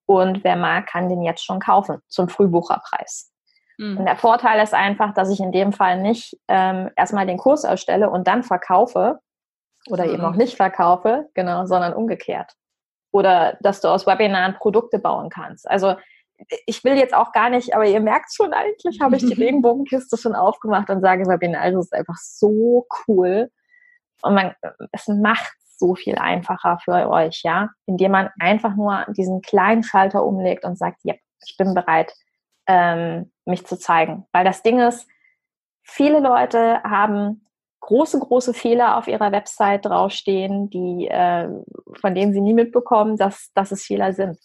Und wer mag, kann den jetzt schon kaufen zum Frühbucherpreis. Mhm. Und der Vorteil ist einfach, dass ich in dem Fall nicht ähm, erstmal den Kurs erstelle und dann verkaufe oder mhm. eben auch nicht verkaufe, genau, sondern umgekehrt oder dass du aus Webinaren Produkte bauen kannst. Also ich will jetzt auch gar nicht, aber ihr merkt schon eigentlich, habe ich die Regenbogenkiste schon aufgemacht und sage, Webinare ist einfach so cool. Und man, es macht so viel einfacher für euch, ja, indem man einfach nur diesen kleinen Schalter umlegt und sagt, ja, ich bin bereit, ähm, mich zu zeigen. Weil das Ding ist, viele Leute haben große, große Fehler auf ihrer Website draufstehen, die, äh, von denen sie nie mitbekommen, dass, dass es Fehler sind.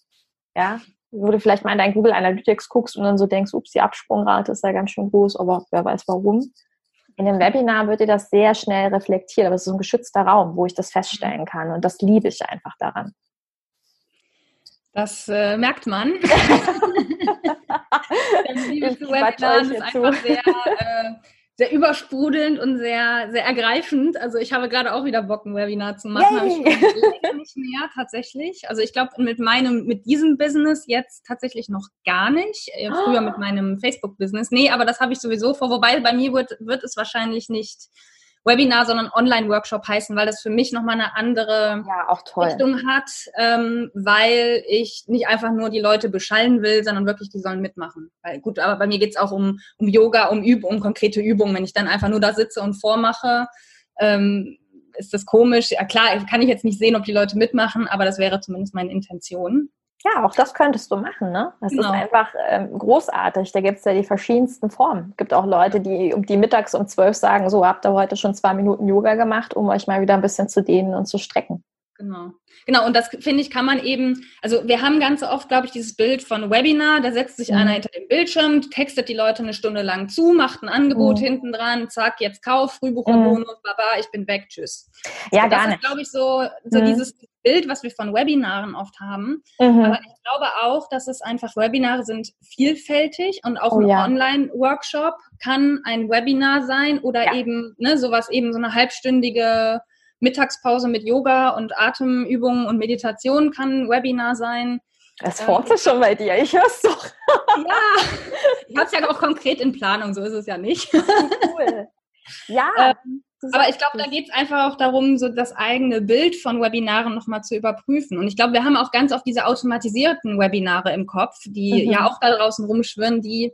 Ja, wo du vielleicht mal in dein Google Analytics guckst und dann so denkst, ups, die Absprungrate ist ja ganz schön groß, aber wer weiß warum. In dem Webinar wird dir das sehr schnell reflektiert, aber es ist ein geschützter Raum, wo ich das feststellen kann und das liebe ich einfach daran. Das äh, merkt man. Liebe zu Webinaren ist einfach sehr, äh, sehr übersprudelnd und sehr, sehr ergreifend. Also ich habe gerade auch wieder Bock, ein Webinar zu machen. Habe ich nicht mehr tatsächlich. Also ich glaube, mit meinem, mit diesem Business jetzt tatsächlich noch gar nicht. Früher mit meinem Facebook-Business. Nee, aber das habe ich sowieso vor. Wobei bei mir wird, wird es wahrscheinlich nicht Webinar, sondern Online-Workshop heißen, weil das für mich nochmal eine andere ja, Richtung hat, ähm, weil ich nicht einfach nur die Leute beschallen will, sondern wirklich, die sollen mitmachen. Weil gut, aber bei mir geht's auch um, um Yoga, um Übungen, um konkrete Übungen. Wenn ich dann einfach nur da sitze und vormache, ähm, ist das komisch. Ja, klar, kann ich jetzt nicht sehen, ob die Leute mitmachen, aber das wäre zumindest meine Intention. Ja, auch das könntest du machen, ne? Das genau. ist einfach ähm, großartig. Da gibt es ja die verschiedensten Formen. Es gibt auch Leute, die um die mittags um zwölf sagen, so habt ihr heute schon zwei Minuten Yoga gemacht, um euch mal wieder ein bisschen zu dehnen und zu strecken. Genau. Genau, und das finde ich, kann man eben, also wir haben ganz oft, glaube ich, dieses Bild von Webinar, da setzt sich mhm. einer hinter dem Bildschirm, textet die Leute eine Stunde lang zu, macht ein Angebot mhm. hinten dran, zack, jetzt Kauf, Frühbucherbonus, mhm. baba, ich bin weg, tschüss. Ja, also gar nicht. Das ist, glaube ich, so, so mhm. dieses Bild, was wir von Webinaren oft haben. Mhm. Aber ich glaube auch, dass es einfach, Webinare sind vielfältig und auch oh, ein ja. Online-Workshop kann ein Webinar sein oder ja. eben, ne, sowas eben so eine halbstündige Mittagspause mit Yoga und Atemübungen und Meditation kann ein Webinar sein. Das formt ähm, schon bei dir, ich höre es doch. ja, ich habe es ja auch konkret in Planung, so ist es ja nicht. cool. Ja. Ähm, aber ich glaube, da geht es einfach auch darum, so das eigene Bild von Webinaren nochmal zu überprüfen. Und ich glaube, wir haben auch ganz oft diese automatisierten Webinare im Kopf, die mhm. ja auch da draußen rumschwirren, die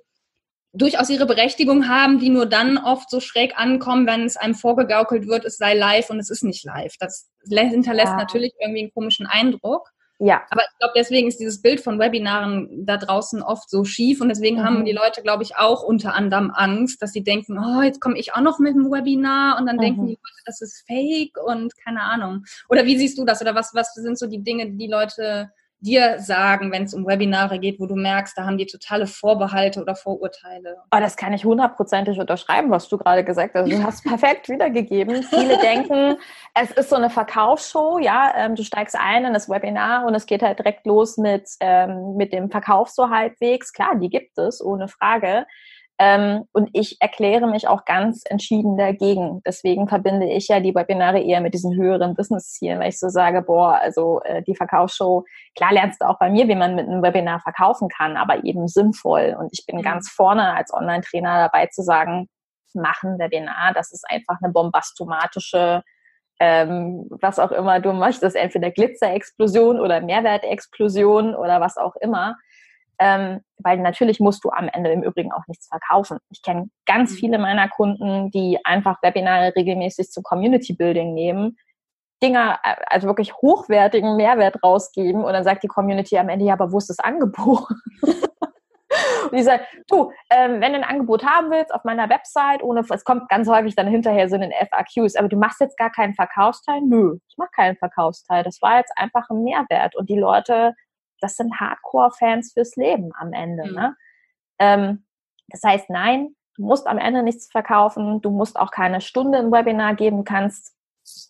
durchaus ihre Berechtigung haben, die nur dann oft so schräg ankommen, wenn es einem vorgegaukelt wird, es sei live und es ist nicht live. Das hinterlässt ja. natürlich irgendwie einen komischen Eindruck. Ja. Aber ich glaube, deswegen ist dieses Bild von Webinaren da draußen oft so schief und deswegen mhm. haben die Leute, glaube ich, auch unter anderem Angst, dass sie denken, oh, jetzt komme ich auch noch mit einem Webinar und dann mhm. denken die Leute, das ist fake und keine Ahnung. Oder wie siehst du das? Oder was, was sind so die Dinge, die die Leute dir sagen, wenn es um Webinare geht, wo du merkst, da haben die totale Vorbehalte oder Vorurteile? Oh, das kann ich hundertprozentig unterschreiben, was du gerade gesagt hast. Du hast perfekt wiedergegeben. Viele denken, es ist so eine Verkaufsshow, ja, ähm, du steigst ein in das Webinar und es geht halt direkt los mit, ähm, mit dem Verkauf so halbwegs. Klar, die gibt es, ohne Frage. Ähm, und ich erkläre mich auch ganz entschieden dagegen. Deswegen verbinde ich ja die Webinare eher mit diesen höheren Business-Zielen, weil ich so sage, boah, also äh, die Verkaufsshow, klar lernst du auch bei mir, wie man mit einem Webinar verkaufen kann, aber eben sinnvoll. Und ich bin mhm. ganz vorne als Online-Trainer dabei zu sagen, mach ein Webinar, das ist einfach eine bombastomatische ähm, was auch immer du möchtest, entweder Glitzerexplosion oder Mehrwertexplosion oder was auch immer ähm, weil natürlich musst du am Ende im Übrigen auch nichts verkaufen. Ich kenne ganz mhm. viele meiner Kunden, die einfach Webinare regelmäßig zum Community Building nehmen, Dinger, äh, also wirklich hochwertigen Mehrwert rausgeben und dann sagt die Community am Ende, ja, aber wo ist das Angebot? und die sagt, du, ähm, wenn du ein Angebot haben willst auf meiner Website, ohne, es kommt ganz häufig dann hinterher so in den FAQs, aber du machst jetzt gar keinen Verkaufsteil? Nö, ich mache keinen Verkaufsteil. Das war jetzt einfach ein Mehrwert und die Leute das sind Hardcore-Fans fürs Leben am Ende. Mhm. Ne? Ähm, das heißt, nein, du musst am Ende nichts verkaufen, du musst auch keine Stunde im Webinar geben, du kannst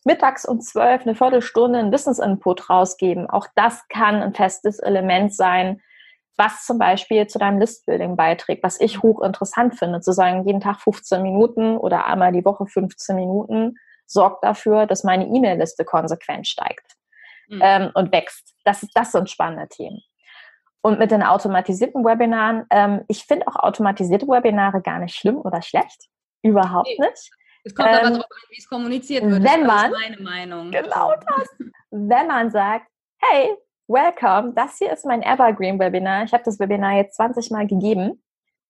mittags um zwölf eine Viertelstunde einen Business-Input rausgeben. Auch das kann ein festes Element sein, was zum Beispiel zu deinem Listbuilding beiträgt, was ich hochinteressant finde, zu sagen, jeden Tag 15 Minuten oder einmal die Woche 15 Minuten sorgt dafür, dass meine E-Mail-Liste konsequent steigt mhm. ähm, und wächst. Das, das sind spannende Themen. Und mit den automatisierten Webinaren, ähm, ich finde auch automatisierte Webinare gar nicht schlimm oder schlecht. Überhaupt nee. nicht. Es kommt ähm, aber darauf an, wie es kommuniziert wird. Wenn man, ist meine Meinung. Genau das. wenn man sagt, hey, welcome, das hier ist mein Evergreen-Webinar. Ich habe das Webinar jetzt 20 Mal gegeben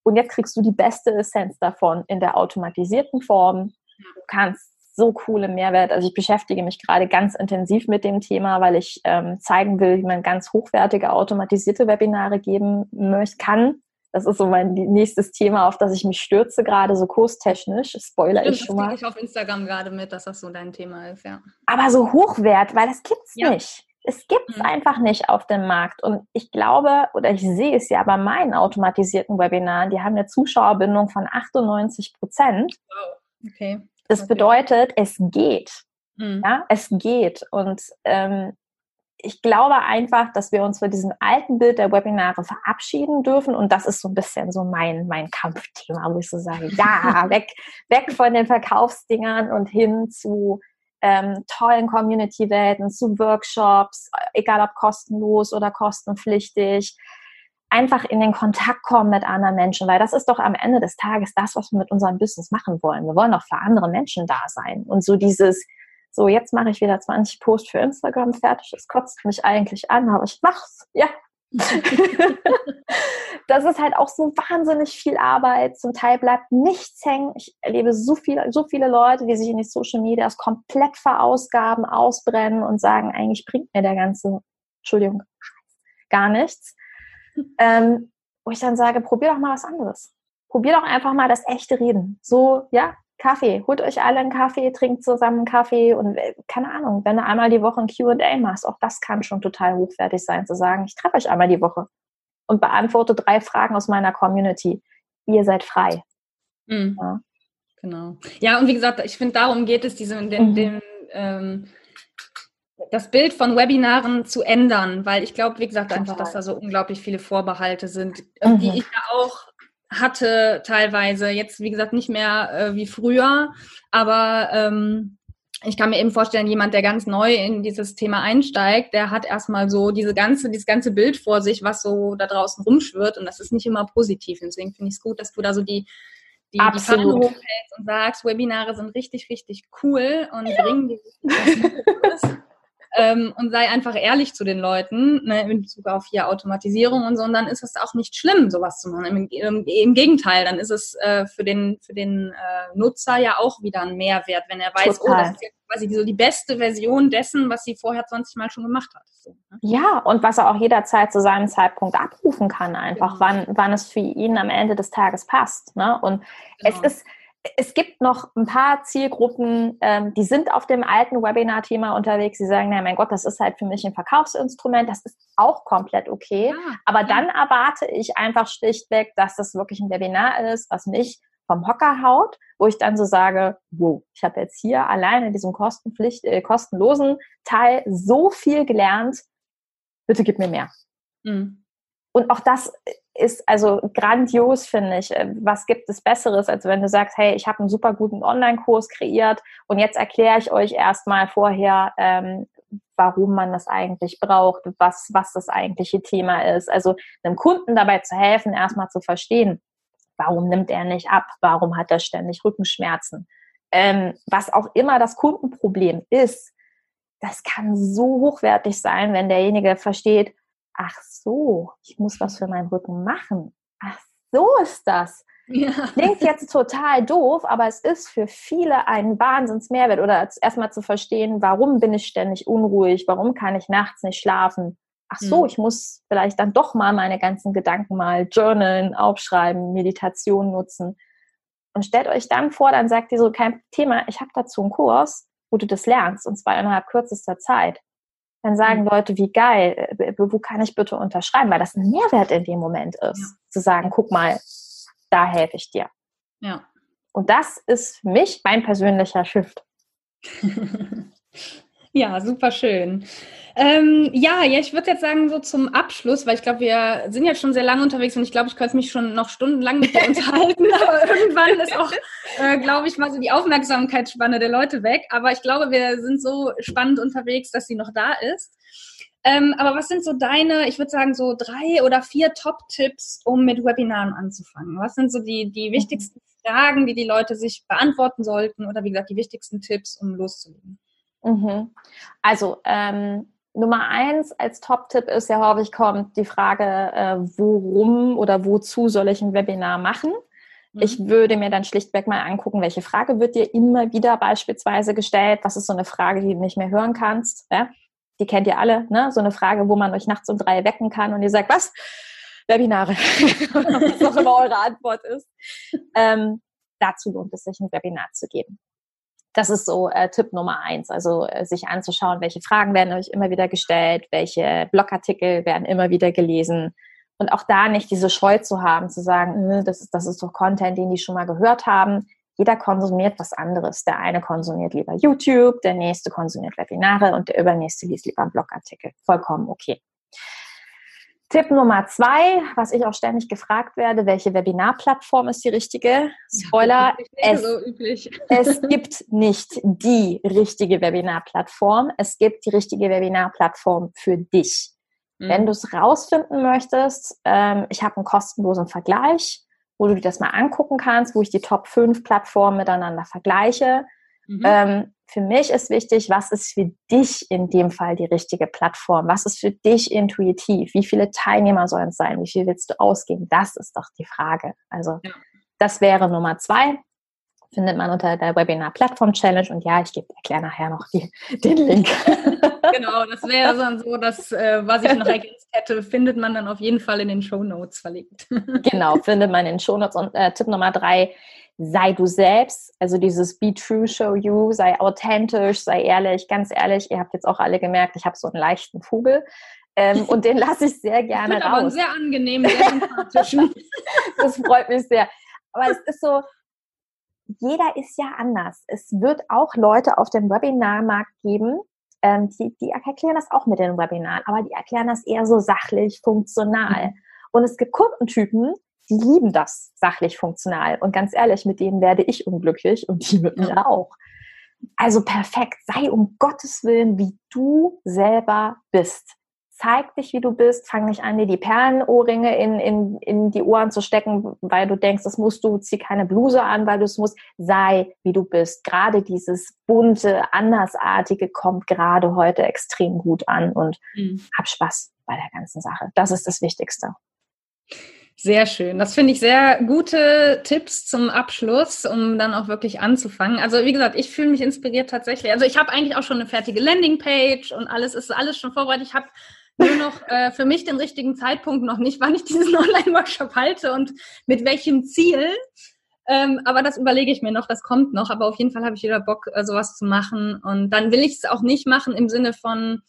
und jetzt kriegst du die beste Essenz davon in der automatisierten Form. Du kannst so coole Mehrwert. Also ich beschäftige mich gerade ganz intensiv mit dem Thema, weil ich ähm, zeigen will, wie man ganz hochwertige automatisierte Webinare geben möchte, kann. Das ist so mein nächstes Thema, auf das ich mich stürze, gerade so kurstechnisch. Spoiler Stimmt, ich schon mal. ich auf Instagram gerade mit, dass das so dein Thema ist, ja. Aber so hochwert, weil das gibt's ja. nicht. Es gibt's mhm. einfach nicht auf dem Markt. Und ich glaube, oder ich sehe es ja bei meinen automatisierten Webinaren, die haben eine Zuschauerbindung von 98 Prozent. Wow. Okay. Das bedeutet, es geht. Mhm. Ja, es geht. Und ähm, ich glaube einfach, dass wir uns für diesem alten Bild der Webinare verabschieden dürfen. Und das ist so ein bisschen so mein, mein Kampfthema, wo ich so sage, ja, weg, weg von den Verkaufsdingern und hin zu ähm, tollen Community-Welten, zu Workshops, egal ob kostenlos oder kostenpflichtig. Einfach in den Kontakt kommen mit anderen Menschen, weil das ist doch am Ende des Tages das, was wir mit unserem Business machen wollen. Wir wollen doch für andere Menschen da sein. Und so dieses, so jetzt mache ich wieder 20 Posts für Instagram fertig, das kotzt mich eigentlich an, aber ich mach's, ja. das ist halt auch so wahnsinnig viel Arbeit. Zum Teil bleibt nichts hängen. Ich erlebe so viele, so viele Leute, die sich in die Social Medias komplett verausgaben, ausbrennen und sagen, eigentlich bringt mir der ganze, Entschuldigung, gar nichts. Ähm, wo ich dann sage, probier doch mal was anderes. Probier doch einfach mal das echte Reden. So, ja, Kaffee. Holt euch alle einen Kaffee, trinkt zusammen einen Kaffee und äh, keine Ahnung, wenn du einmal die Woche ein QA machst, auch das kann schon total hochwertig sein, zu sagen, ich treffe euch einmal die Woche und beantworte drei Fragen aus meiner Community. Ihr seid frei. Mhm. Ja. Genau. Ja, und wie gesagt, ich finde, darum geht es, diese, den, mhm. den, ähm, das Bild von Webinaren zu ändern, weil ich glaube, wie gesagt, einfach, dass da so unglaublich viele Vorbehalte sind, mhm. die ich ja auch hatte teilweise. Jetzt, wie gesagt, nicht mehr äh, wie früher, aber ähm, ich kann mir eben vorstellen, jemand, der ganz neu in dieses Thema einsteigt, der hat erstmal so diese ganze, dieses ganze Bild vor sich, was so da draußen rumschwirrt und das ist nicht immer positiv. Deswegen finde ich es gut, dass du da so die, die, die Fahne hochhältst und sagst, Webinare sind richtig, richtig cool und ja. bringen die ähm, und sei einfach ehrlich zu den Leuten ne, in Bezug auf hier Automatisierung und so. Und dann ist es auch nicht schlimm, sowas zu machen. Im, im, im Gegenteil, dann ist es äh, für den, für den äh, Nutzer ja auch wieder ein Mehrwert, wenn er weiß, Total. oh, das ist quasi so die beste Version dessen, was sie vorher 20 Mal schon gemacht hat. So, ne? Ja, und was er auch jederzeit zu seinem Zeitpunkt abrufen kann, einfach, genau. wann, wann es für ihn am Ende des Tages passt. Ne? Und genau. es ist es gibt noch ein paar Zielgruppen, ähm, die sind auf dem alten Webinar-Thema unterwegs. Sie sagen, na mein Gott, das ist halt für mich ein Verkaufsinstrument. Das ist auch komplett okay. Ah, Aber ja. dann erwarte ich einfach schlichtweg, dass das wirklich ein Webinar ist, was mich vom Hocker haut, wo ich dann so sage, wow, ich habe jetzt hier allein in diesem Kostenpflicht, äh, kostenlosen Teil so viel gelernt. Bitte gib mir mehr. Mhm. Und auch das ist also grandios, finde ich. Äh, was gibt es Besseres, als wenn du sagst, hey, ich habe einen super guten Online-Kurs kreiert und jetzt erkläre ich euch erstmal vorher, ähm, warum man das eigentlich braucht, was, was das eigentliche Thema ist. Also einem Kunden dabei zu helfen, erstmal zu verstehen, warum nimmt er nicht ab, warum hat er ständig Rückenschmerzen. Ähm, was auch immer das Kundenproblem ist, das kann so hochwertig sein, wenn derjenige versteht, ach so, ich muss was für meinen Rücken machen. Ach so ist das. Ja. Klingt jetzt total doof, aber es ist für viele ein Wahnsinnsmehrwert. Oder erstmal zu verstehen, warum bin ich ständig unruhig, warum kann ich nachts nicht schlafen. Ach so, mhm. ich muss vielleicht dann doch mal meine ganzen Gedanken mal journalen, aufschreiben, Meditation nutzen. Und stellt euch dann vor, dann sagt ihr so, kein Thema, ich habe dazu einen Kurs, wo du das lernst, und zwar innerhalb kürzester Zeit dann sagen mhm. Leute, wie geil, äh, wo kann ich bitte unterschreiben, weil das ein Mehrwert in dem Moment ist, ja. zu sagen, guck mal, da helfe ich dir. Ja. Und das ist für mich mein persönlicher Shift. Ja, super schön. Ähm, ja, ja, ich würde jetzt sagen, so zum Abschluss, weil ich glaube, wir sind jetzt schon sehr lange unterwegs und ich glaube, ich könnte mich schon noch stundenlang mit dir unterhalten, aber irgendwann ist auch, äh, glaube ich, mal so die Aufmerksamkeitsspanne der Leute weg. Aber ich glaube, wir sind so spannend unterwegs, dass sie noch da ist. Ähm, aber was sind so deine, ich würde sagen, so drei oder vier Top-Tipps, um mit Webinaren anzufangen? Was sind so die, die mhm. wichtigsten Fragen, die die Leute sich beantworten sollten oder wie gesagt, die wichtigsten Tipps, um loszulegen? Mhm. Also ähm, Nummer eins als Top-Tipp ist ja häufig kommt die Frage, äh, worum oder wozu soll ich ein Webinar machen? Mhm. Ich würde mir dann schlichtweg mal angucken, welche Frage wird dir immer wieder beispielsweise gestellt? Was ist so eine Frage, die du nicht mehr hören kannst? Ja? Die kennt ihr alle, ne? So eine Frage, wo man euch nachts um drei wecken kann und ihr sagt, was? Webinare. was auch immer eure Antwort ist. Ähm, dazu lohnt es sich, ein Webinar zu geben. Das ist so äh, Tipp Nummer eins. Also äh, sich anzuschauen, welche Fragen werden euch immer wieder gestellt, welche Blogartikel werden immer wieder gelesen. Und auch da nicht diese Scheu zu haben, zu sagen, das ist, das ist doch Content, den die schon mal gehört haben. jeder konsumiert was anderes. Der eine konsumiert lieber YouTube, der nächste konsumiert Webinare und der übernächste liest lieber einen Blogartikel. Vollkommen okay. Tipp Nummer zwei, was ich auch ständig gefragt werde, welche Webinarplattform ist die richtige? Spoiler, es, so es gibt nicht die richtige Webinarplattform. Es gibt die richtige Webinarplattform für dich. Mhm. Wenn du es rausfinden möchtest, ähm, ich habe einen kostenlosen Vergleich, wo du dir das mal angucken kannst, wo ich die Top 5 Plattformen miteinander vergleiche. Mhm. Ähm, für mich ist wichtig, was ist für dich in dem Fall die richtige Plattform? Was ist für dich intuitiv? Wie viele Teilnehmer sollen es sein? Wie viel willst du ausgeben? Das ist doch die Frage. Also ja. das wäre Nummer zwei. Findet man unter der Webinar Plattform Challenge und ja, ich erkläre nachher noch die, den Link. genau, das wäre dann so, dass äh, was ich noch ergänzt hätte, findet man dann auf jeden Fall in den Show Notes verlinkt. genau, findet man in den Show Notes und äh, Tipp Nummer drei sei du selbst, also dieses Be True, Show You, sei authentisch, sei ehrlich, ganz ehrlich, ihr habt jetzt auch alle gemerkt, ich habe so einen leichten Vogel. Ähm, und den lasse ich sehr gerne ich raus. Aber sehr angenehm, sehr sympathisch. das freut mich sehr. Aber es ist so, jeder ist ja anders. Es wird auch Leute auf dem Webinarmarkt geben, ähm, die, die erklären das auch mit den Webinaren, aber die erklären das eher so sachlich, funktional. Mhm. Und es gibt Kundentypen, die lieben das sachlich funktional. Und ganz ehrlich, mit denen werde ich unglücklich und die mit mir auch. Also perfekt, sei um Gottes Willen, wie du selber bist. Zeig dich, wie du bist. Fang nicht an, dir die Perlenohrringe in, in, in die Ohren zu stecken, weil du denkst, das musst du. Zieh keine Bluse an, weil du es musst. Sei, wie du bist. Gerade dieses bunte, andersartige kommt gerade heute extrem gut an und mhm. hab Spaß bei der ganzen Sache. Das ist das Wichtigste. Sehr schön. Das finde ich sehr gute Tipps zum Abschluss, um dann auch wirklich anzufangen. Also wie gesagt, ich fühle mich inspiriert tatsächlich. Also ich habe eigentlich auch schon eine fertige Landingpage und alles ist alles schon vorbereitet. Ich habe nur noch äh, für mich den richtigen Zeitpunkt noch nicht, wann ich diesen Online-Workshop halte und mit welchem Ziel. Ähm, aber das überlege ich mir noch, das kommt noch. Aber auf jeden Fall habe ich wieder Bock, äh, sowas zu machen. Und dann will ich es auch nicht machen im Sinne von,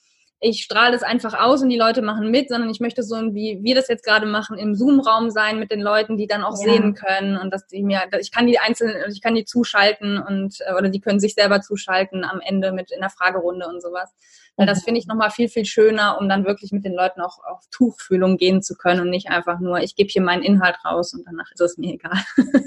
ich strahle das einfach aus und die Leute machen mit, sondern ich möchte so, wie wir das jetzt gerade machen, im Zoom-Raum sein mit den Leuten, die dann auch ja. sehen können und dass die mir, ich kann die einzelnen, ich kann die zuschalten und äh, oder die können sich selber zuschalten am Ende mit in der Fragerunde und sowas. Weil das mhm. finde ich nochmal viel, viel schöner, um dann wirklich mit den Leuten auch auf Tuchfühlung gehen zu können und nicht einfach nur, ich gebe hier meinen Inhalt raus und danach ist es mir egal.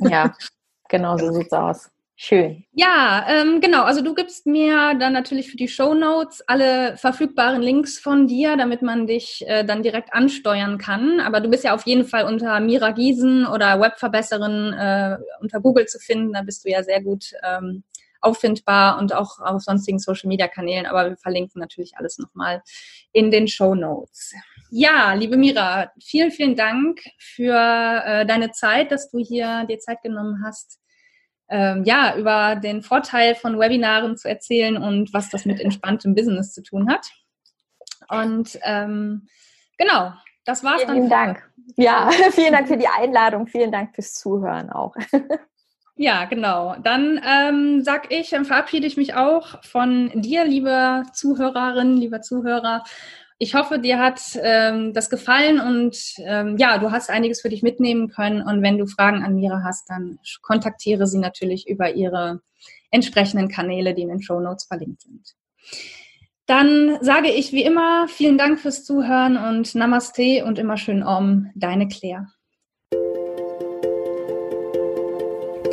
Ja, genau so sieht's aus. Schön. Ja, ähm, genau. Also du gibst mir dann natürlich für die Show Notes alle verfügbaren Links von dir, damit man dich äh, dann direkt ansteuern kann. Aber du bist ja auf jeden Fall unter Mira Giesen oder Webverbesserin äh, unter Google zu finden. Da bist du ja sehr gut ähm, auffindbar und auch auf sonstigen Social Media Kanälen. Aber wir verlinken natürlich alles nochmal in den Show Notes. Ja, liebe Mira, vielen, vielen Dank für äh, deine Zeit, dass du hier dir Zeit genommen hast ähm, ja, über den Vorteil von Webinaren zu erzählen und was das mit entspanntem Business zu tun hat. Und ähm, genau, das war's vielen dann. Vielen Dank. Ja, vielen Dank für die Einladung. Vielen Dank fürs Zuhören auch. Ja, genau. Dann ähm, sag ich, verabschiede ich mich auch von dir, liebe Zuhörerin, lieber Zuhörer. Ich hoffe, dir hat ähm, das gefallen und ähm, ja, du hast einiges für dich mitnehmen können. Und wenn du Fragen an Mira hast, dann kontaktiere sie natürlich über ihre entsprechenden Kanäle, die in den Show Notes verlinkt sind. Dann sage ich wie immer vielen Dank fürs Zuhören und Namaste und immer schön Om, deine Claire.